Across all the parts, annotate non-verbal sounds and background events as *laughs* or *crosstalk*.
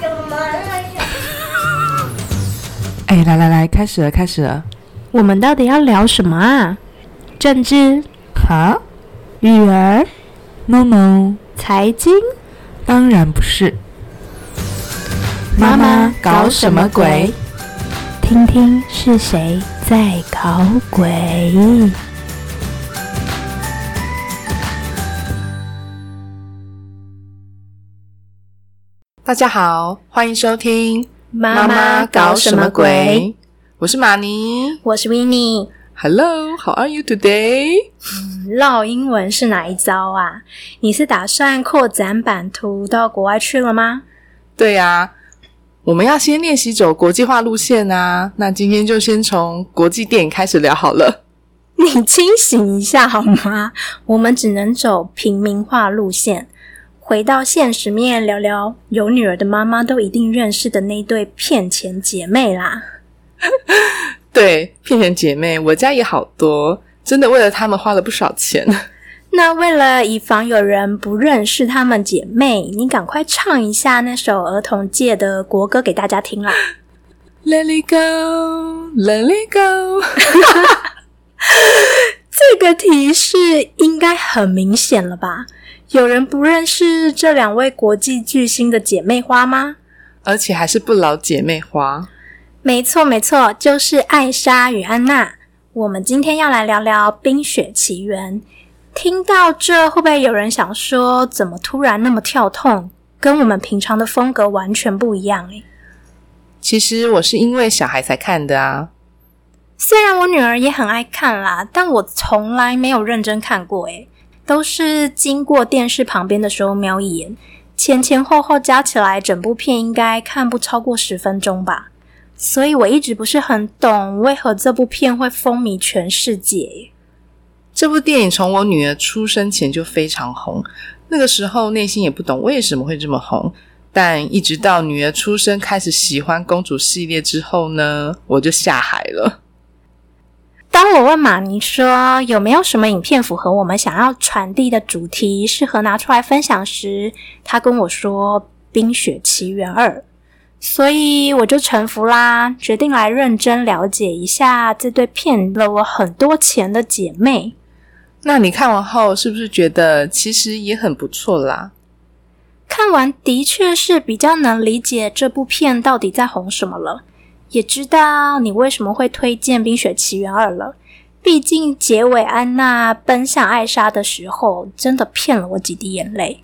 *laughs* 哎，来来来，开始了，开始了。我们到底要聊什么啊？政治、哈育儿、？No No，财经？当然不是。妈妈搞什么鬼？听听是谁在搞鬼。大家好，欢迎收听《妈妈搞什么鬼？我是马尼。我是 w i n n i e Hello，How are you today？唠英文是哪一招啊？你是打算扩展版图到国外去了吗？对呀、我们要先练习走国际化路线啊。那今天就先从国际电影开始聊好了。你清醒一下好吗？我们只能走平民化路线，回到现实面聊聊有女儿的妈妈都一定认识的那对骗钱姐妹啦。*laughs* 对，骗钱姐妹，我家也好多，真的为了他们花了不少钱。*laughs* 那为了以防有人不认识她们姐妹，你赶快唱一下那首儿童界的国歌给大家听啦。Let it go, let it go。*laughs* 这个提示应该很明显了吧？有人不认识这两位国际巨星的姐妹花吗？而且还是不老姐妹花。没错，没错，就是艾莎与安娜。我们今天要来聊聊《冰雪奇缘》。听到这，会不会有人想说，怎么突然那么跳痛，跟我们平常的风格完全不一样？诶，其实我是因为小孩才看的啊。虽然我女儿也很爱看啦，但我从来没有认真看过，诶，都是经过电视旁边的时候瞄一眼，前前后后加起来，整部片应该看不超过十分钟吧。所以我一直不是很懂为何这部片会风靡全世界。这部电影从我女儿出生前就非常红，那个时候内心也不懂为什么会这么红，但一直到女儿出生开始喜欢公主系列之后呢，我就下海了。当我问马尼说有没有什么影片符合我们想要传递的主题，适合拿出来分享时，他跟我说《冰雪奇缘二》，所以我就臣服啦，决定来认真了解一下这对骗了我很多钱的姐妹。那你看完后是不是觉得其实也很不错啦？看完的确是比较能理解这部片到底在红什么了，也知道你为什么会推荐《冰雪奇缘二》了。毕竟结尾安娜奔向艾莎的时候，真的骗了我几滴眼泪。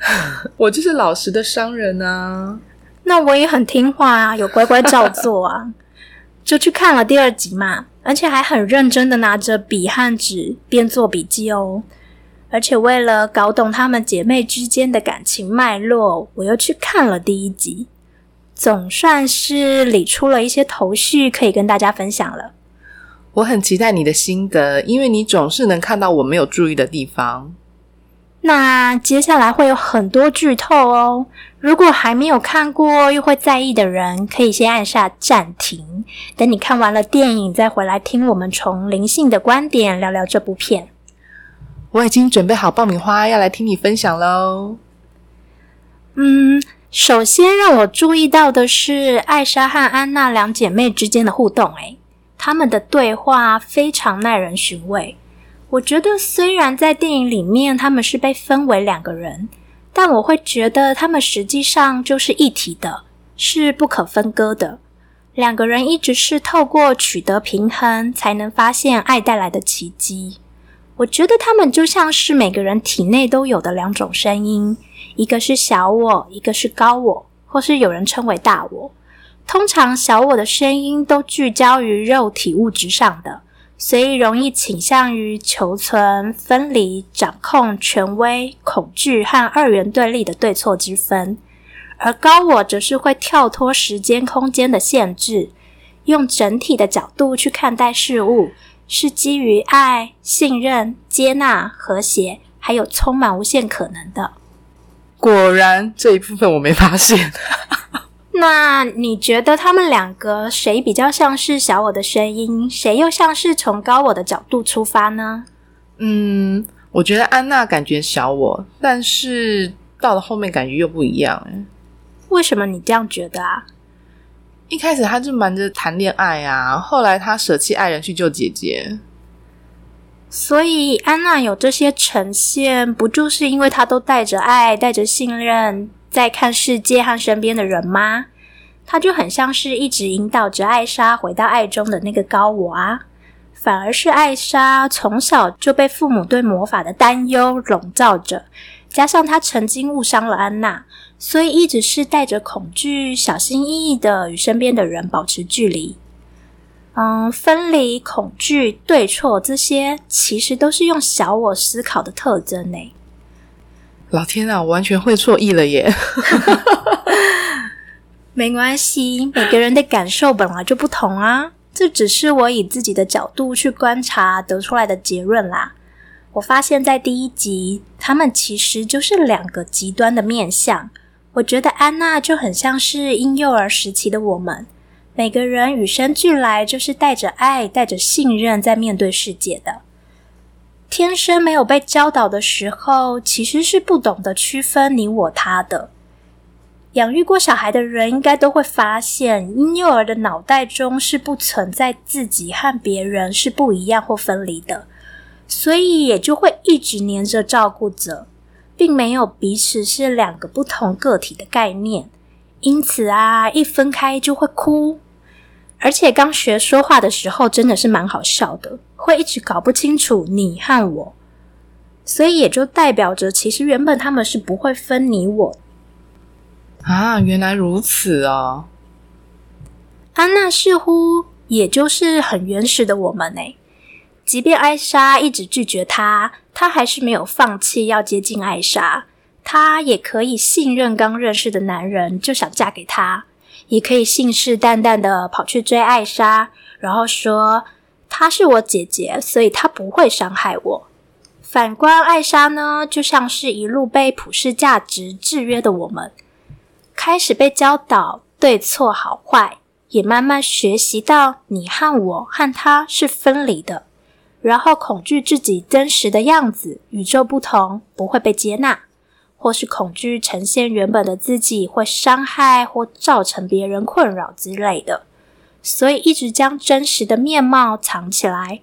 *laughs* 我就是老实的商人啊。那我也很听话啊，有乖乖照做啊，*laughs* 就去看了第二集嘛，而且还很认真的拿着笔和纸边做笔记哦。而且为了搞懂她们姐妹之间的感情脉络，我又去看了第一集，总算是理出了一些头绪，可以跟大家分享了。我很期待你的心得，因为你总是能看到我没有注意的地方。那接下来会有很多剧透哦，如果还没有看过又会在意的人，可以先按下暂停，等你看完了电影再回来听我们从灵性的观点聊聊这部片。我已经准备好爆米花，要来听你分享喽。嗯，首先让我注意到的是艾莎和安娜两姐妹之间的互动，诶，她们的对话非常耐人寻味。我觉得虽然在电影里面他们是被分为两个人，但我会觉得他们实际上就是一体的，是不可分割的。两个人一直是透过取得平衡，才能发现爱带来的奇迹。我觉得他们就像是每个人体内都有的两种声音，一个是小我，一个是高我，或是有人称为大我。通常小我的声音都聚焦于肉体物质上的，所以容易倾向于求存、分离、掌控、权威、恐惧和二元对立的对错之分。而高我则是会跳脱时间空间的限制，用整体的角度去看待事物。是基于爱、信任、接纳、和谐，还有充满无限可能的。果然这一部分我没发现。*laughs* 那你觉得他们两个谁比较像是小我的声音，谁又像是从高我的角度出发呢？嗯，我觉得安娜感觉小我，但是到了后面感觉又不一样。哎，为什么你这样觉得啊？一开始他就瞒着谈恋爱啊，后来他舍弃爱人去救姐姐。所以安娜有这些呈现，不就是因为她都带着爱、带着信任在看世界和身边的人吗？她就很像是一直引导着艾莎回到爱中的那个高我啊。反而是艾莎从小就被父母对魔法的担忧笼罩着，加上她曾经误伤了安娜，所以一直是带着恐惧、小心翼翼的与身边的人保持距离。嗯，分离、恐惧、对错这些，其实都是用小我思考的特征呢。老天啊，我完全会错意了耶！*laughs* *laughs* 没关系，每个人的感受本来就不同啊。这只是我以自己的角度去观察得出来的结论啦。我发现，在第一集，他们其实就是两个极端的面相。我觉得安娜就很像是婴幼儿时期的我们，每个人与生俱来就是带着爱、带着信任在面对世界的。天生没有被教导的时候，其实是不懂得区分你我他的。养育过小孩的人应该都会发现，婴幼儿的脑袋中是不存在自己和别人是不一样或分离的，所以也就会一直黏着照顾者，并没有彼此是两个不同个体的概念。因此啊，一分开就会哭，而且刚学说话的时候真的是蛮好笑的，会一直搞不清楚你和我，所以也就代表着，其实原本他们是不会分你我。啊，原来如此哦！安娜似乎也就是很原始的我们呢。即便艾莎一直拒绝他，他还是没有放弃要接近艾莎。他也可以信任刚认识的男人，就想嫁给他；也可以信誓旦旦的跑去追艾莎，然后说她是我姐姐，所以她不会伤害我。反观艾莎呢，就像是一路被普世价值制约的我们。开始被教导对错好坏，也慢慢学习到你和我和他是分离的，然后恐惧自己真实的样子与众不同，不会被接纳，或是恐惧呈现原本的自己会伤害或造成别人困扰之类的，所以一直将真实的面貌藏起来。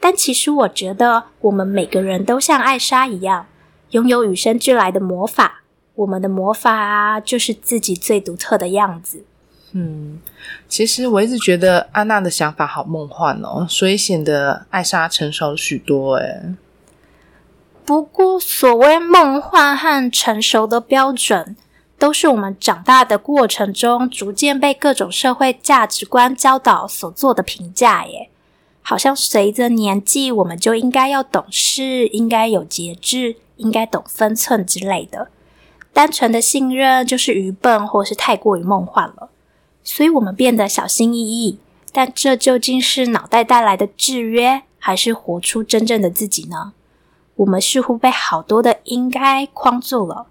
但其实我觉得，我们每个人都像艾莎一样，拥有与生俱来的魔法。我们的魔法啊，就是自己最独特的样子。嗯，其实我一直觉得安娜的想法好梦幻哦，所以显得艾莎成熟许多。诶不过所谓梦幻和成熟的标准，都是我们长大的过程中逐渐被各种社会价值观教导所做的评价。耶，好像随着年纪，我们就应该要懂事，应该有节制，应该懂分寸之类的。单纯的信任就是愚笨，或是太过于梦幻了，所以我们变得小心翼翼。但这究竟是脑袋带来的制约，还是活出真正的自己呢？我们似乎被好多的应该框住了。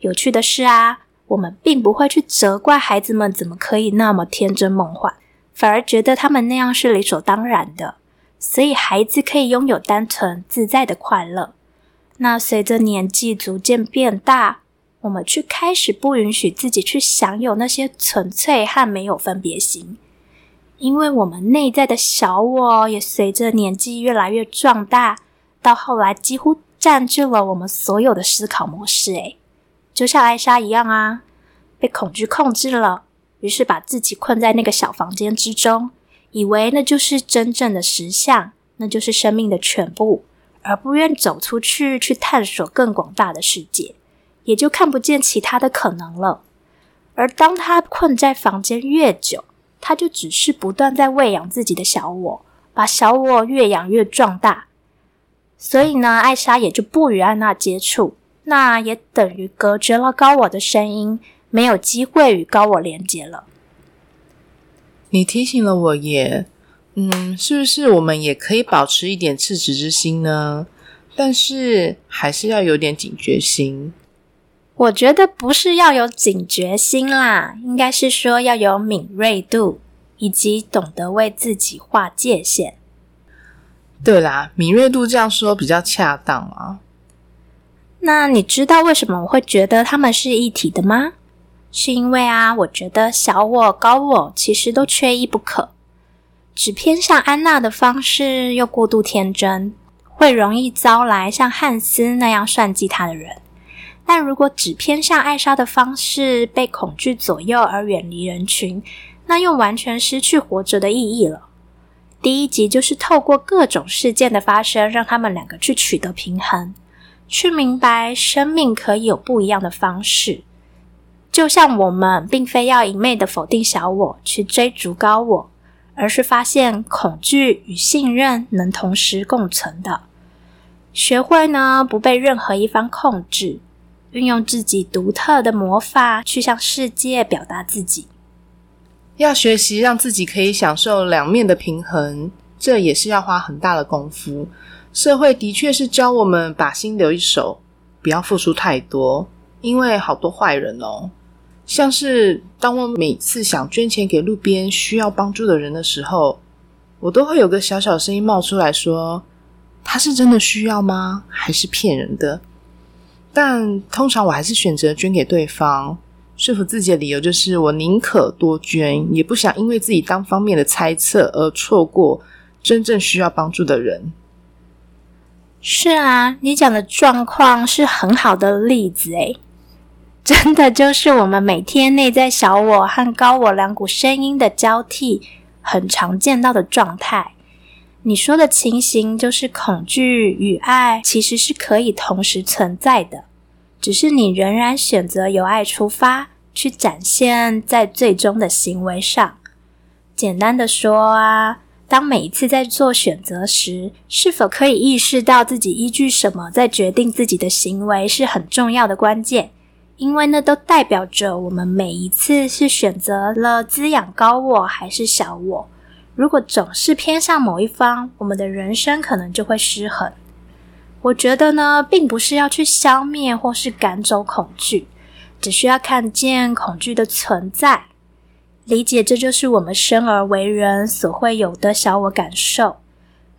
有趣的是啊，我们并不会去责怪孩子们怎么可以那么天真梦幻，反而觉得他们那样是理所当然的。所以孩子可以拥有单纯自在的快乐。那随着年纪逐渐变大，我们去开始不允许自己去享有那些纯粹和没有分别心，因为我们内在的小我也随着年纪越来越壮大，到后来几乎占据了我们所有的思考模式。诶，就像艾莎一样啊，被恐惧控制了，于是把自己困在那个小房间之中，以为那就是真正的实相，那就是生命的全部，而不愿走出去去探索更广大的世界。也就看不见其他的可能了。而当他困在房间越久，他就只是不断在喂养自己的小我，把小我越养越壮大。所以呢，艾莎也就不与安娜接触，那也等于隔绝了高我的声音，没有机会与高我连接了。你提醒了我耶，嗯，是不是我们也可以保持一点赤子之心呢？但是还是要有点警觉心。我觉得不是要有警觉心啦，应该是说要有敏锐度，以及懂得为自己划界限。对啦，敏锐度这样说比较恰当啊。那你知道为什么我会觉得他们是一体的吗？是因为啊，我觉得小我、高我其实都缺一不可。只偏向安娜的方式又过度天真，会容易招来像汉斯那样算计他的人。但如果只偏向艾莎的方式，被恐惧左右而远离人群，那又完全失去活着的意义了。第一集就是透过各种事件的发生，让他们两个去取得平衡，去明白生命可以有不一样的方式。就像我们并非要一昧的否定小我，去追逐高我。而是发现恐惧与信任能同时共存的，学会呢不被任何一方控制，运用自己独特的魔法去向世界表达自己。要学习让自己可以享受两面的平衡，这也是要花很大的功夫。社会的确是教我们把心留一手，不要付出太多，因为好多坏人哦。像是当我每次想捐钱给路边需要帮助的人的时候，我都会有个小小声音冒出来说：“他是真的需要吗？还是骗人的？”但通常我还是选择捐给对方，说服自己的理由就是我宁可多捐，也不想因为自己单方面的猜测而错过真正需要帮助的人。是啊，你讲的状况是很好的例子诶。*laughs* 真的就是我们每天内在小我和高我两股声音的交替，很常见到的状态。你说的情形就是恐惧与爱其实是可以同时存在的，只是你仍然选择由爱出发，去展现在最终的行为上。简单的说啊，当每一次在做选择时，是否可以意识到自己依据什么在决定自己的行为，是很重要的关键。因为那都代表着我们每一次是选择了滋养高我还是小我。如果总是偏向某一方，我们的人生可能就会失衡。我觉得呢，并不是要去消灭或是赶走恐惧，只需要看见恐惧的存在，理解这就是我们生而为人所会有的小我感受。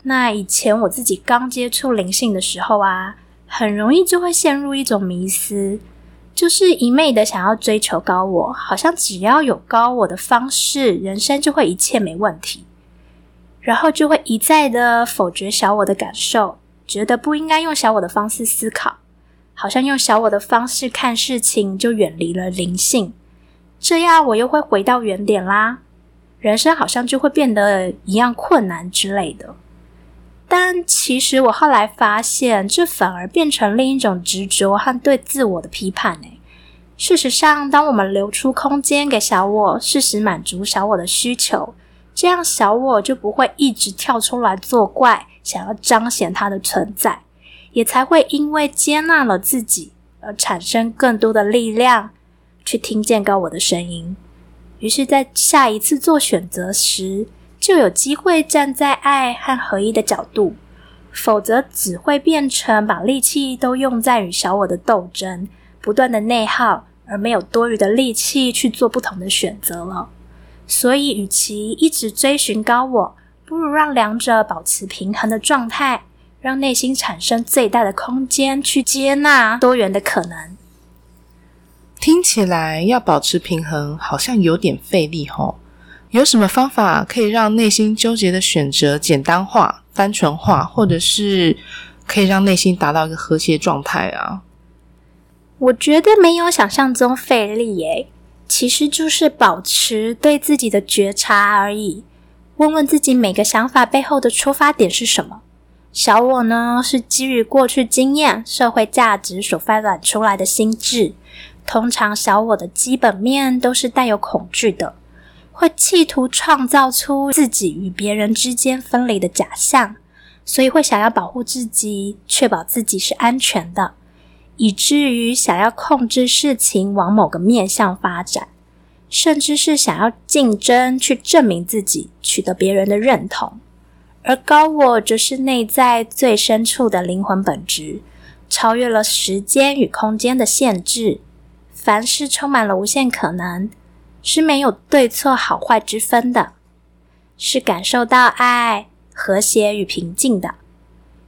那以前我自己刚接触灵性的时候啊，很容易就会陷入一种迷思。就是一昧的想要追求高我，好像只要有高我的方式，人生就会一切没问题。然后就会一再的否决小我的感受，觉得不应该用小我的方式思考，好像用小我的方式看事情就远离了灵性。这样我又会回到原点啦，人生好像就会变得一样困难之类的。但其实我后来发现，这反而变成另一种执着和对自我的批判。事实上，当我们留出空间给小我，适时满足小我的需求，这样小我就不会一直跳出来作怪，想要彰显它的存在，也才会因为接纳了自己而产生更多的力量，去听见高我的声音。于是，在下一次做选择时。就有机会站在爱和合一的角度，否则只会变成把力气都用在与小我的斗争，不断的内耗，而没有多余的力气去做不同的选择了。所以，与其一直追寻高我，不如让两者保持平衡的状态，让内心产生最大的空间去接纳多元的可能。听起来要保持平衡，好像有点费力吼。有什么方法可以让内心纠结的选择简单化、单纯化，或者是可以让内心达到一个和谐状态啊？我觉得没有想象中费力耶，其实就是保持对自己的觉察而已。问问自己每个想法背后的出发点是什么？小我呢，是基于过去经验、社会价值所发展出来的心智。通常，小我的基本面都是带有恐惧的。会企图创造出自己与别人之间分离的假象，所以会想要保护自己，确保自己是安全的，以至于想要控制事情往某个面向发展，甚至是想要竞争去证明自己，取得别人的认同。而高我则是内在最深处的灵魂本质，超越了时间与空间的限制，凡事充满了无限可能。是没有对错好坏之分的，是感受到爱、和谐与平静的，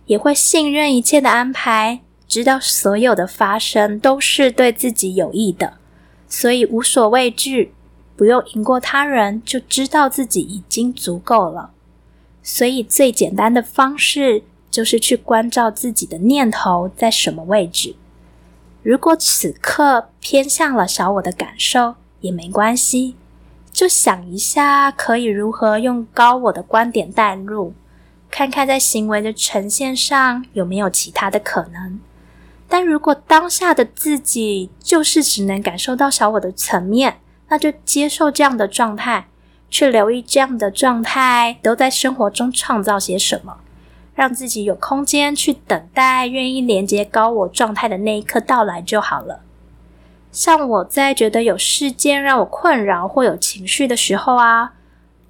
也会信任一切的安排，知道所有的发生都是对自己有益的，所以无所畏惧，不用赢过他人，就知道自己已经足够了。所以最简单的方式就是去关照自己的念头在什么位置。如果此刻偏向了小我的感受，也没关系，就想一下可以如何用高我的观点带入，看看在行为的呈现上有没有其他的可能。但如果当下的自己就是只能感受到小我的层面，那就接受这样的状态，去留意这样的状态都在生活中创造些什么，让自己有空间去等待愿意连接高我状态的那一刻到来就好了。像我在觉得有事件让我困扰或有情绪的时候啊，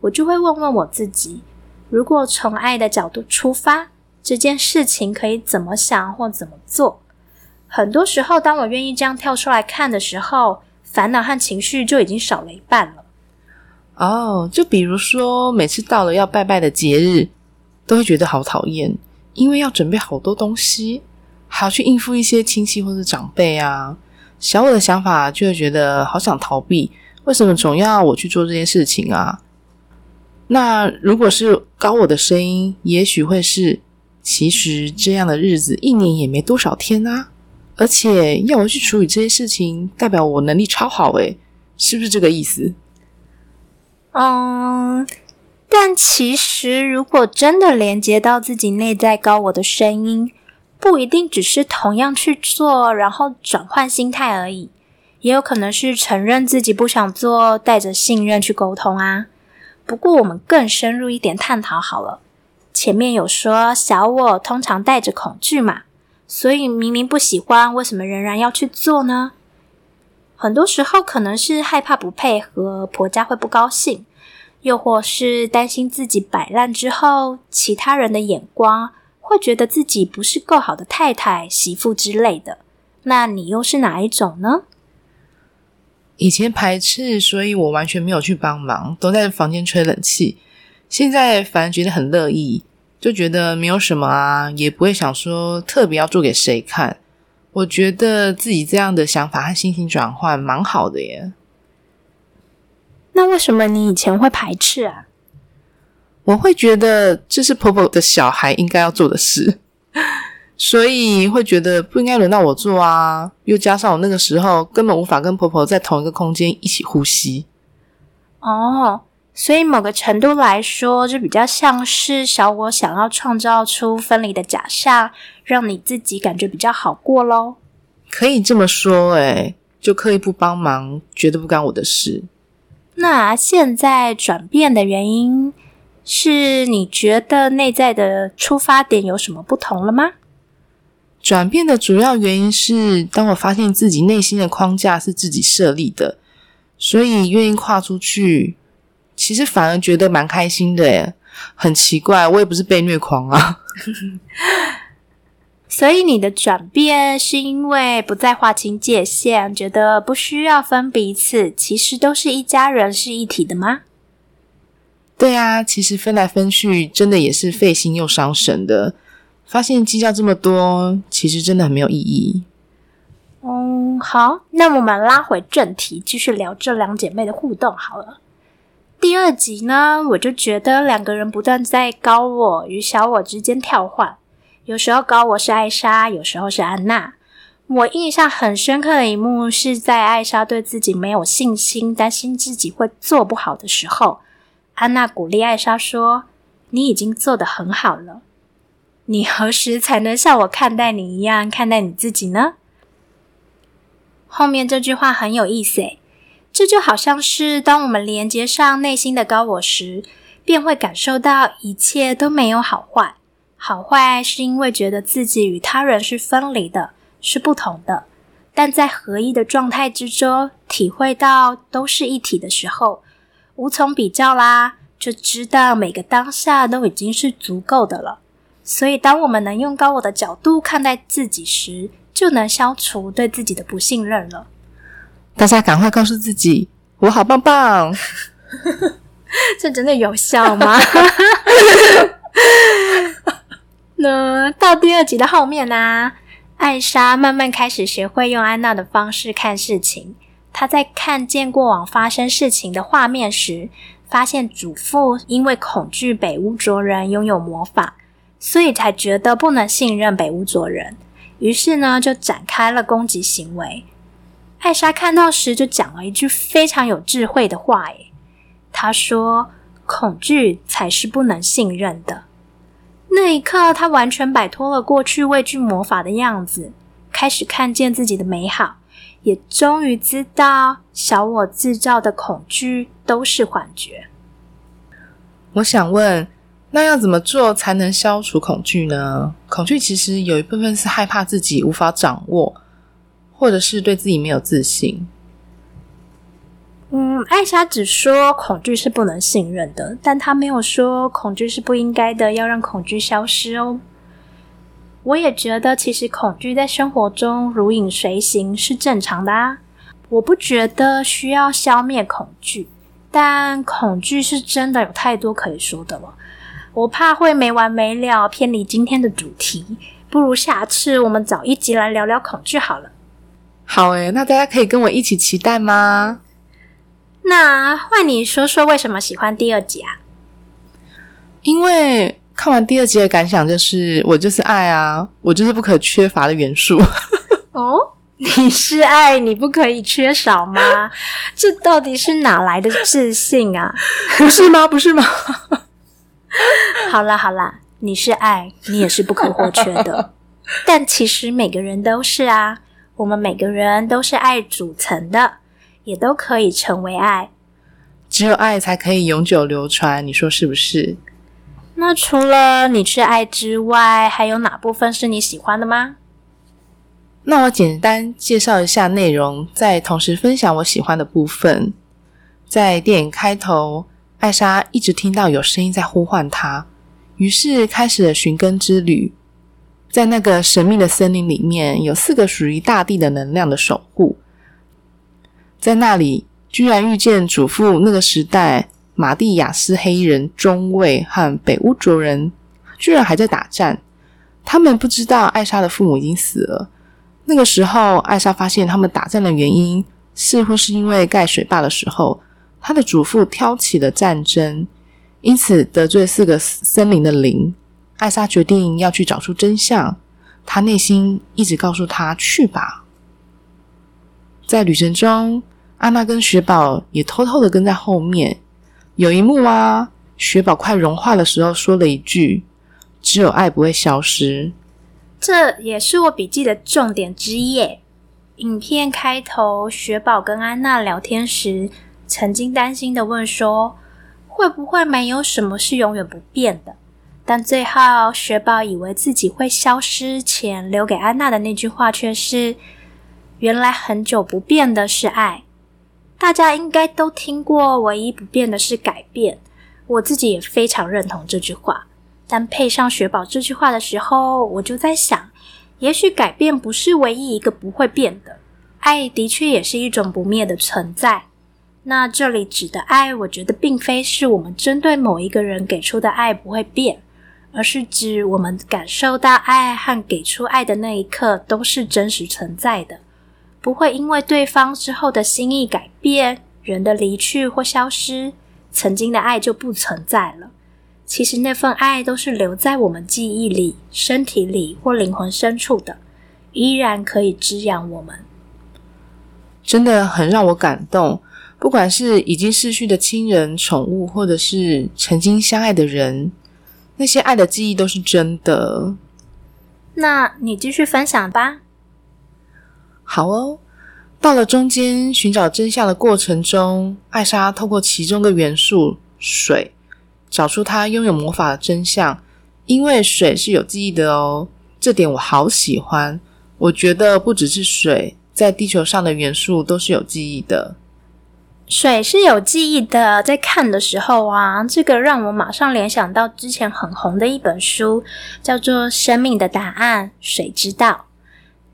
我就会问问我自己：如果从爱的角度出发，这件事情可以怎么想或怎么做？很多时候，当我愿意这样跳出来看的时候，烦恼和情绪就已经少了一半了。哦，就比如说，每次到了要拜拜的节日，都会觉得好讨厌，因为要准备好多东西，还要去应付一些亲戚或者长辈啊。小我的想法就会觉得好想逃避，为什么总要我去做这件事情啊？那如果是高我的声音，也许会是，其实这样的日子一年也没多少天啊。而且要我去处理这些事情，代表我能力超好诶，是不是这个意思？嗯，但其实如果真的连接到自己内在高我的声音，不一定只是同样去做，然后转换心态而已，也有可能是承认自己不想做，带着信任去沟通啊。不过我们更深入一点探讨好了，前面有说小我通常带着恐惧嘛。所以明明不喜欢，为什么仍然要去做呢？很多时候可能是害怕不配合，婆家会不高兴，又或是担心自己摆烂之后，其他人的眼光会觉得自己不是够好的太太、媳妇之类的。那你又是哪一种呢？以前排斥，所以我完全没有去帮忙，都在房间吹冷气。现在反而觉得很乐意。就觉得没有什么啊，也不会想说特别要做给谁看。我觉得自己这样的想法和心情转换蛮好的耶。那为什么你以前会排斥啊？我会觉得这是婆婆的小孩应该要做的事，*laughs* 所以会觉得不应该轮到我做啊。又加上我那个时候根本无法跟婆婆在同一个空间一起呼吸。哦。所以，某个程度来说，就比较像是小我想要创造出分离的假象，让你自己感觉比较好过喽。可以这么说，诶就刻意不帮忙，觉得不干我的事。那现在转变的原因，是你觉得内在的出发点有什么不同了吗？转变的主要原因是，当我发现自己内心的框架是自己设立的，所以愿意跨出去。其实反而觉得蛮开心的耶，很奇怪，我也不是被虐狂啊。*laughs* 所以你的转变是因为不再划清界限，觉得不需要分彼此，其实都是一家人，是一体的吗？对啊，其实分来分去，真的也是费心又伤神的。发现计较这么多，其实真的很没有意义。嗯，好，那我们拉回正题，继续聊这两姐妹的互动好了。第二集呢，我就觉得两个人不断在高我与小我之间跳换，有时候高我是艾莎，有时候是安娜。我印象很深刻的一幕是在艾莎对自己没有信心，担心自己会做不好的时候，安娜鼓励艾莎说：“你已经做得很好了，你何时才能像我看待你一样看待你自己呢？”后面这句话很有意思诶。这就好像是当我们连接上内心的高我时，便会感受到一切都没有好坏。好坏是因为觉得自己与他人是分离的，是不同的。但在合一的状态之中，体会到都是一体的时候，无从比较啦，就知道每个当下都已经是足够的了。所以，当我们能用高我的角度看待自己时，就能消除对自己的不信任了。大家赶快告诉自己，我好棒棒！*laughs* 这真的有效吗？*laughs* 那到第二集的后面呢？艾莎慢慢开始学会用安娜的方式看事情，她在看见过往发生事情的画面时，发现祖父因为恐惧北屋卓人拥有魔法，所以才觉得不能信任北屋卓人，于是呢就展开了攻击行为。艾莎看到时就讲了一句非常有智慧的话：“诶，她说，恐惧才是不能信任的。”那一刻，她完全摆脱了过去畏惧魔法的样子，开始看见自己的美好。也终于知道，小我制造的恐惧都是幻觉。我想问，那要怎么做才能消除恐惧呢？恐惧其实有一部分是害怕自己无法掌握，或者是对自己没有自信。嗯，艾莎只说恐惧是不能信任的，但她没有说恐惧是不应该的，要让恐惧消失哦。我也觉得，其实恐惧在生活中如影随形是正常的啊。我不觉得需要消灭恐惧，但恐惧是真的有太多可以说的了。我怕会没完没了，偏离今天的主题。不如下次我们找一集来聊聊恐惧好了。好诶，那大家可以跟我一起期待吗？那换你说说为什么喜欢第二集啊？因为。看完第二集的感想就是，我就是爱啊，我就是不可缺乏的元素。哦，你是爱你不可以缺少吗？这到底是哪来的自信啊？不是吗？不是吗？好啦好啦，你是爱你也是不可或缺的。但其实每个人都是啊，我们每个人都是爱组成的，也都可以成为爱。只有爱才可以永久流传，你说是不是？那除了你是爱之外，还有哪部分是你喜欢的吗？那我简单介绍一下内容，再同时分享我喜欢的部分。在电影开头，艾莎一直听到有声音在呼唤她，于是开始了寻根之旅。在那个神秘的森林里面，有四个属于大地的能量的守护，在那里居然遇见祖父那个时代。马蒂亚斯黑人中尉和北乌卓人居然还在打战，他们不知道艾莎的父母已经死了。那个时候，艾莎发现他们打战的原因似乎是因为盖水坝的时候，他的祖父挑起了战争，因此得罪四个森林的灵。艾莎决定要去找出真相，她内心一直告诉她去吧。在旅程中，安娜跟雪宝也偷偷的跟在后面。有一幕啊，雪宝快融化的时候，说了一句：“只有爱不会消失。”这也是我笔记的重点之一。影片开头，雪宝跟安娜聊天时，曾经担心的问说：“会不会没有什么是永远不变的？”但最后，雪宝以为自己会消失前留给安娜的那句话，却是：“原来很久不变的是爱。”大家应该都听过，唯一不变的是改变。我自己也非常认同这句话。但配上雪宝这句话的时候，我就在想，也许改变不是唯一一个不会变的。爱的确也是一种不灭的存在。那这里指的爱，我觉得并非是我们针对某一个人给出的爱不会变，而是指我们感受到爱和给出爱的那一刻都是真实存在的。不会因为对方之后的心意改变，人的离去或消失，曾经的爱就不存在了。其实那份爱都是留在我们记忆里、身体里或灵魂深处的，依然可以滋养我们。真的很让我感动。不管是已经逝去的亲人、宠物，或者是曾经相爱的人，那些爱的记忆都是真的。那你继续分享吧。好哦，到了中间寻找真相的过程中，艾莎透过其中的元素水，找出她拥有魔法的真相。因为水是有记忆的哦，这点我好喜欢。我觉得不只是水，在地球上的元素都是有记忆的。水是有记忆的，在看的时候啊，这个让我马上联想到之前很红的一本书，叫做《生命的答案：水知道》。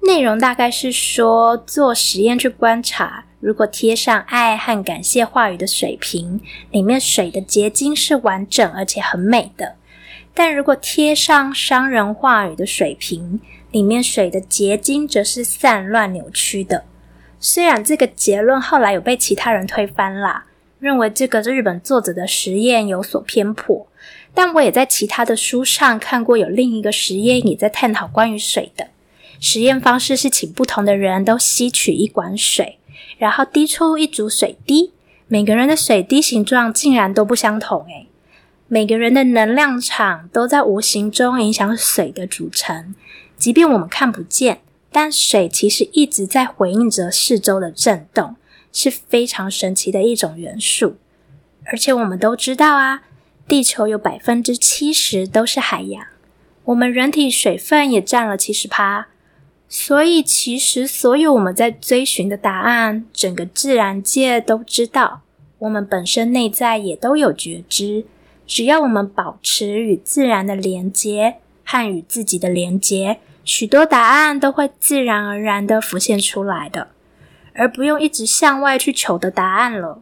内容大概是说，做实验去观察，如果贴上爱和感谢话语的水瓶，里面水的结晶是完整而且很美的；但如果贴上伤人话语的水瓶，里面水的结晶则是散乱扭曲的。虽然这个结论后来有被其他人推翻啦，认为这个日本作者的实验有所偏颇，但我也在其他的书上看过有另一个实验也在探讨关于水的。实验方式是请不同的人都吸取一管水，然后滴出一组水滴，每个人的水滴形状竟然都不相同诶。每个人的能量场都在无形中影响水的组成，即便我们看不见。但水其实一直在回应着四周的震动，是非常神奇的一种元素。而且我们都知道啊，地球有百分之七十都是海洋，我们人体水分也占了七十趴。所以，其实所有我们在追寻的答案，整个自然界都知道。我们本身内在也都有觉知，只要我们保持与自然的连接和与自己的连接。许多答案都会自然而然的浮现出来的，而不用一直向外去求的答案了。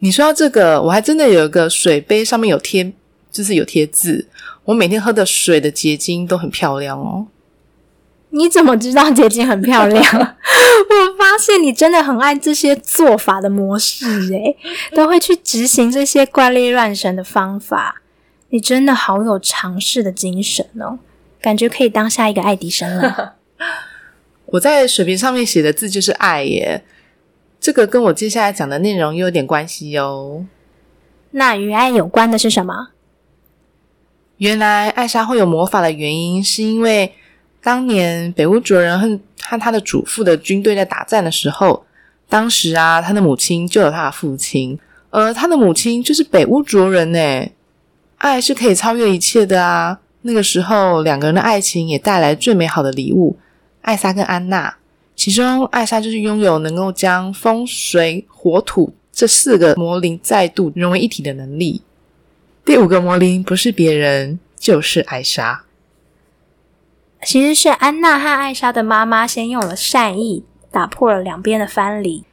你说到这个，我还真的有一个水杯，上面有贴，就是有贴字。我每天喝的水的结晶都很漂亮哦。你怎么知道结晶很漂亮？*laughs* 我发现你真的很爱这些做法的模式，诶，都会去执行这些怪力乱神的方法。你真的好有尝试的精神哦，感觉可以当下一个爱迪生了。*laughs* 我在水瓶上面写的字就是爱耶，这个跟我接下来讲的内容又有点关系哦。那与爱有关的是什么？原来艾莎会有魔法的原因，是因为当年北乌卓人和和他的祖父的军队在打战的时候，当时啊，他的母亲救了他的父亲，而他的母亲就是北乌卓人呢。爱是可以超越一切的啊！那个时候，两个人的爱情也带来最美好的礼物——艾莎跟安娜。其中，艾莎就是拥有能够将风、水、火、土这四个魔灵再度融为一体的能力。第五个魔灵不是别人，就是艾莎。其实是安娜和艾莎的妈妈先用了善意打破了两边的藩篱，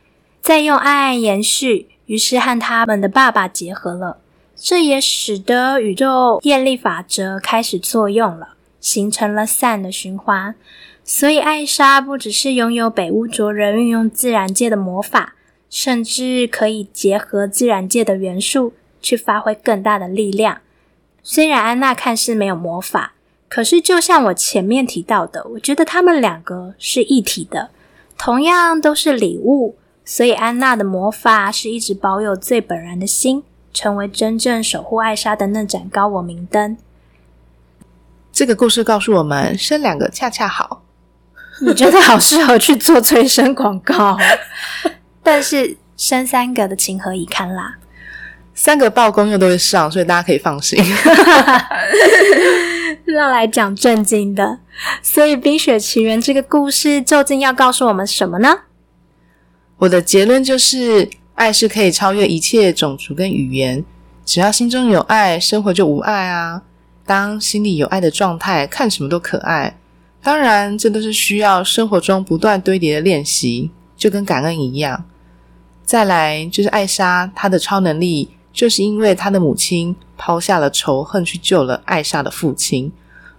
再用爱延续，于是和他们的爸爸结合了。这也使得宇宙业力法则开始作用了，形成了散的循环。所以，艾莎不只是拥有北乌卓人运用自然界的魔法，甚至可以结合自然界的元素去发挥更大的力量。虽然安娜看似没有魔法，可是就像我前面提到的，我觉得他们两个是一体的，同样都是礼物。所以，安娜的魔法是一直保有最本然的心。成为真正守护艾莎的那盏高我明灯。这个故事告诉我们，生两个恰恰好。你觉得好适合去做催生广告，*laughs* 但是生三个的情何以堪啦？三个报公又都会上，所以大家可以放心。*laughs* 要来讲正经的，所以《冰雪奇缘》这个故事究竟要告诉我们什么呢？我的结论就是。爱是可以超越一切种族跟语言，只要心中有爱，生活就无爱啊。当心里有爱的状态，看什么都可爱。当然，这都是需要生活中不断堆叠的练习，就跟感恩一样。再来就是艾莎，她的超能力就是因为她的母亲抛下了仇恨，去救了艾莎的父亲，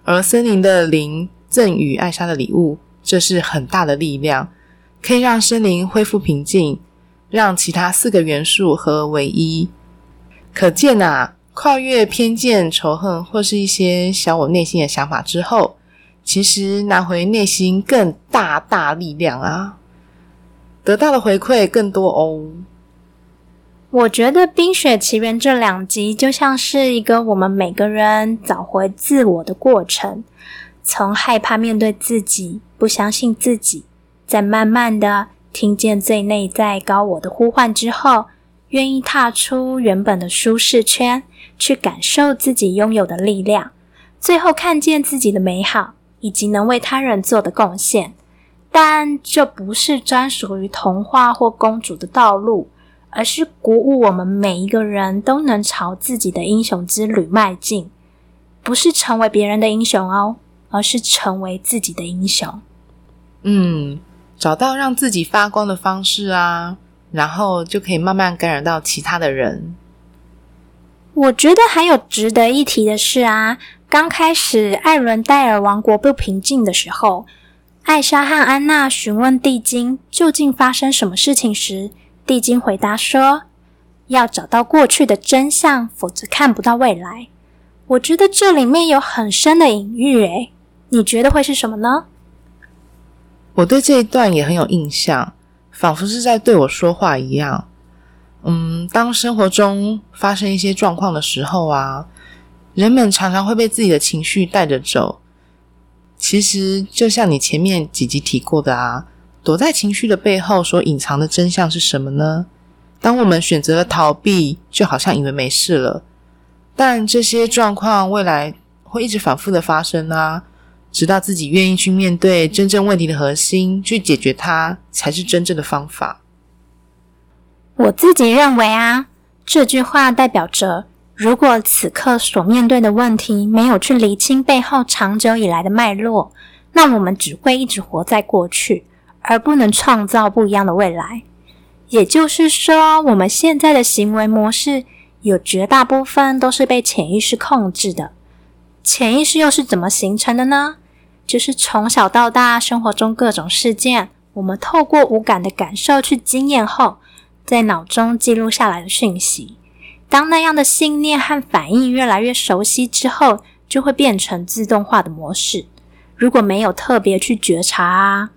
而森林的灵赠予艾莎的礼物，这是很大的力量，可以让森林恢复平静。让其他四个元素合为一，可见啊，跨越偏见、仇恨或是一些小我内心的想法之后，其实拿回内心更大大力量啊，得到的回馈更多哦。我觉得《冰雪奇缘》这两集就像是一个我们每个人找回自我的过程，从害怕面对自己、不相信自己，再慢慢的。听见最内在高我的呼唤之后，愿意踏出原本的舒适圈，去感受自己拥有的力量，最后看见自己的美好以及能为他人做的贡献。但这不是专属于童话或公主的道路，而是鼓舞我们每一个人都能朝自己的英雄之旅迈进。不是成为别人的英雄哦，而是成为自己的英雄。嗯。找到让自己发光的方式啊，然后就可以慢慢感染到其他的人。我觉得还有值得一提的是啊，刚开始艾伦戴尔王国不平静的时候，艾莎和安娜询问地精究竟发生什么事情时，地精回答说：“要找到过去的真相，否则看不到未来。”我觉得这里面有很深的隐喻，诶，你觉得会是什么呢？我对这一段也很有印象，仿佛是在对我说话一样。嗯，当生活中发生一些状况的时候啊，人们常常会被自己的情绪带着走。其实，就像你前面几集提过的啊，躲在情绪的背后所隐藏的真相是什么呢？当我们选择了逃避，就好像以为没事了。但这些状况未来会一直反复的发生啊，直到自己愿意去面对真正问题的核心，去解决它，才是真正的方法。我自己认为啊，这句话代表着，如果此刻所面对的问题没有去厘清背后长久以来的脉络，那我们只会一直活在过去，而不能创造不一样的未来。也就是说，我们现在的行为模式。有绝大部分都是被潜意识控制的。潜意识又是怎么形成的呢？就是从小到大生活中各种事件，我们透过无感的感受去经验后，在脑中记录下来的讯息。当那样的信念和反应越来越熟悉之后，就会变成自动化的模式。如果没有特别去觉察，啊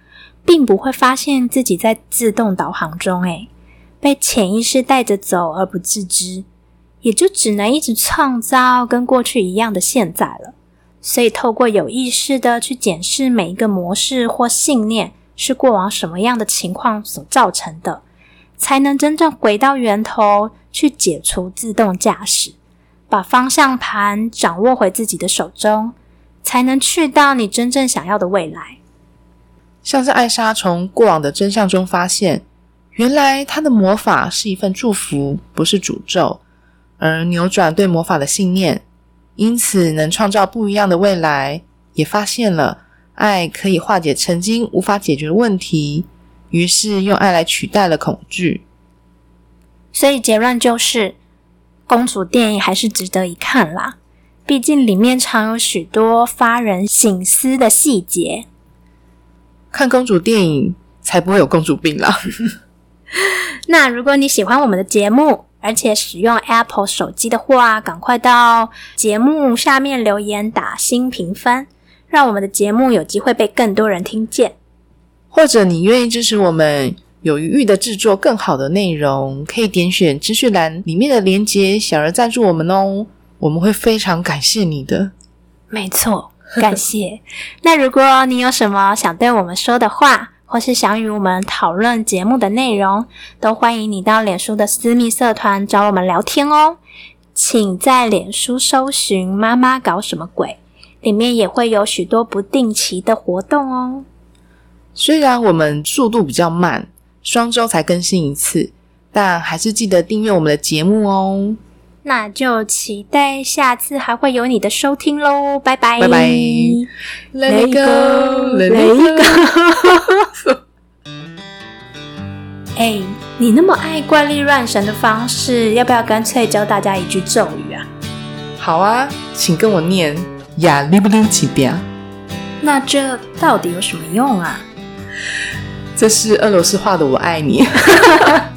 并不会发现自己在自动导航中，诶，被潜意识带着走而不自知。也就只能一直创造跟过去一样的现在了。所以，透过有意识的去检视每一个模式或信念是过往什么样的情况所造成的，才能真正回到源头去解除自动驾驶，把方向盘掌握回自己的手中，才能去到你真正想要的未来。像是艾莎从过往的真相中发现，原来她的魔法是一份祝福，不是诅咒。而扭转对魔法的信念，因此能创造不一样的未来。也发现了爱可以化解曾经无法解决的问题，于是用爱来取代了恐惧。所以结论就是，公主电影还是值得一看啦。毕竟里面藏有许多发人省思的细节。看公主电影才不会有公主病啦。*laughs* 那如果你喜欢我们的节目，而且使用 Apple 手机的话，赶快到节目下面留言打新评分，让我们的节目有机会被更多人听见。或者你愿意支持我们有余裕的制作更好的内容，可以点选资讯栏里面的链接，小额赞助我们哦，我们会非常感谢你的。没错，感谢。那如果你有什么想对我们说的话，或是想与我们讨论节目的内容，都欢迎你到脸书的私密社团找我们聊天哦。请在脸书搜寻“妈妈搞什么鬼”，里面也会有许多不定期的活动哦。虽然我们速度比较慢，双周才更新一次，但还是记得订阅我们的节目哦。那就期待下次还会有你的收听喽，拜拜拜拜，Let it go，Let it go。*laughs* 哎，你那么爱怪力乱神的方式，要不要干脆教大家一句咒语啊？好啊，请跟我念呀哩不溜几遍。那这到底有什么用啊？这是俄罗斯话的“我爱你”。*laughs*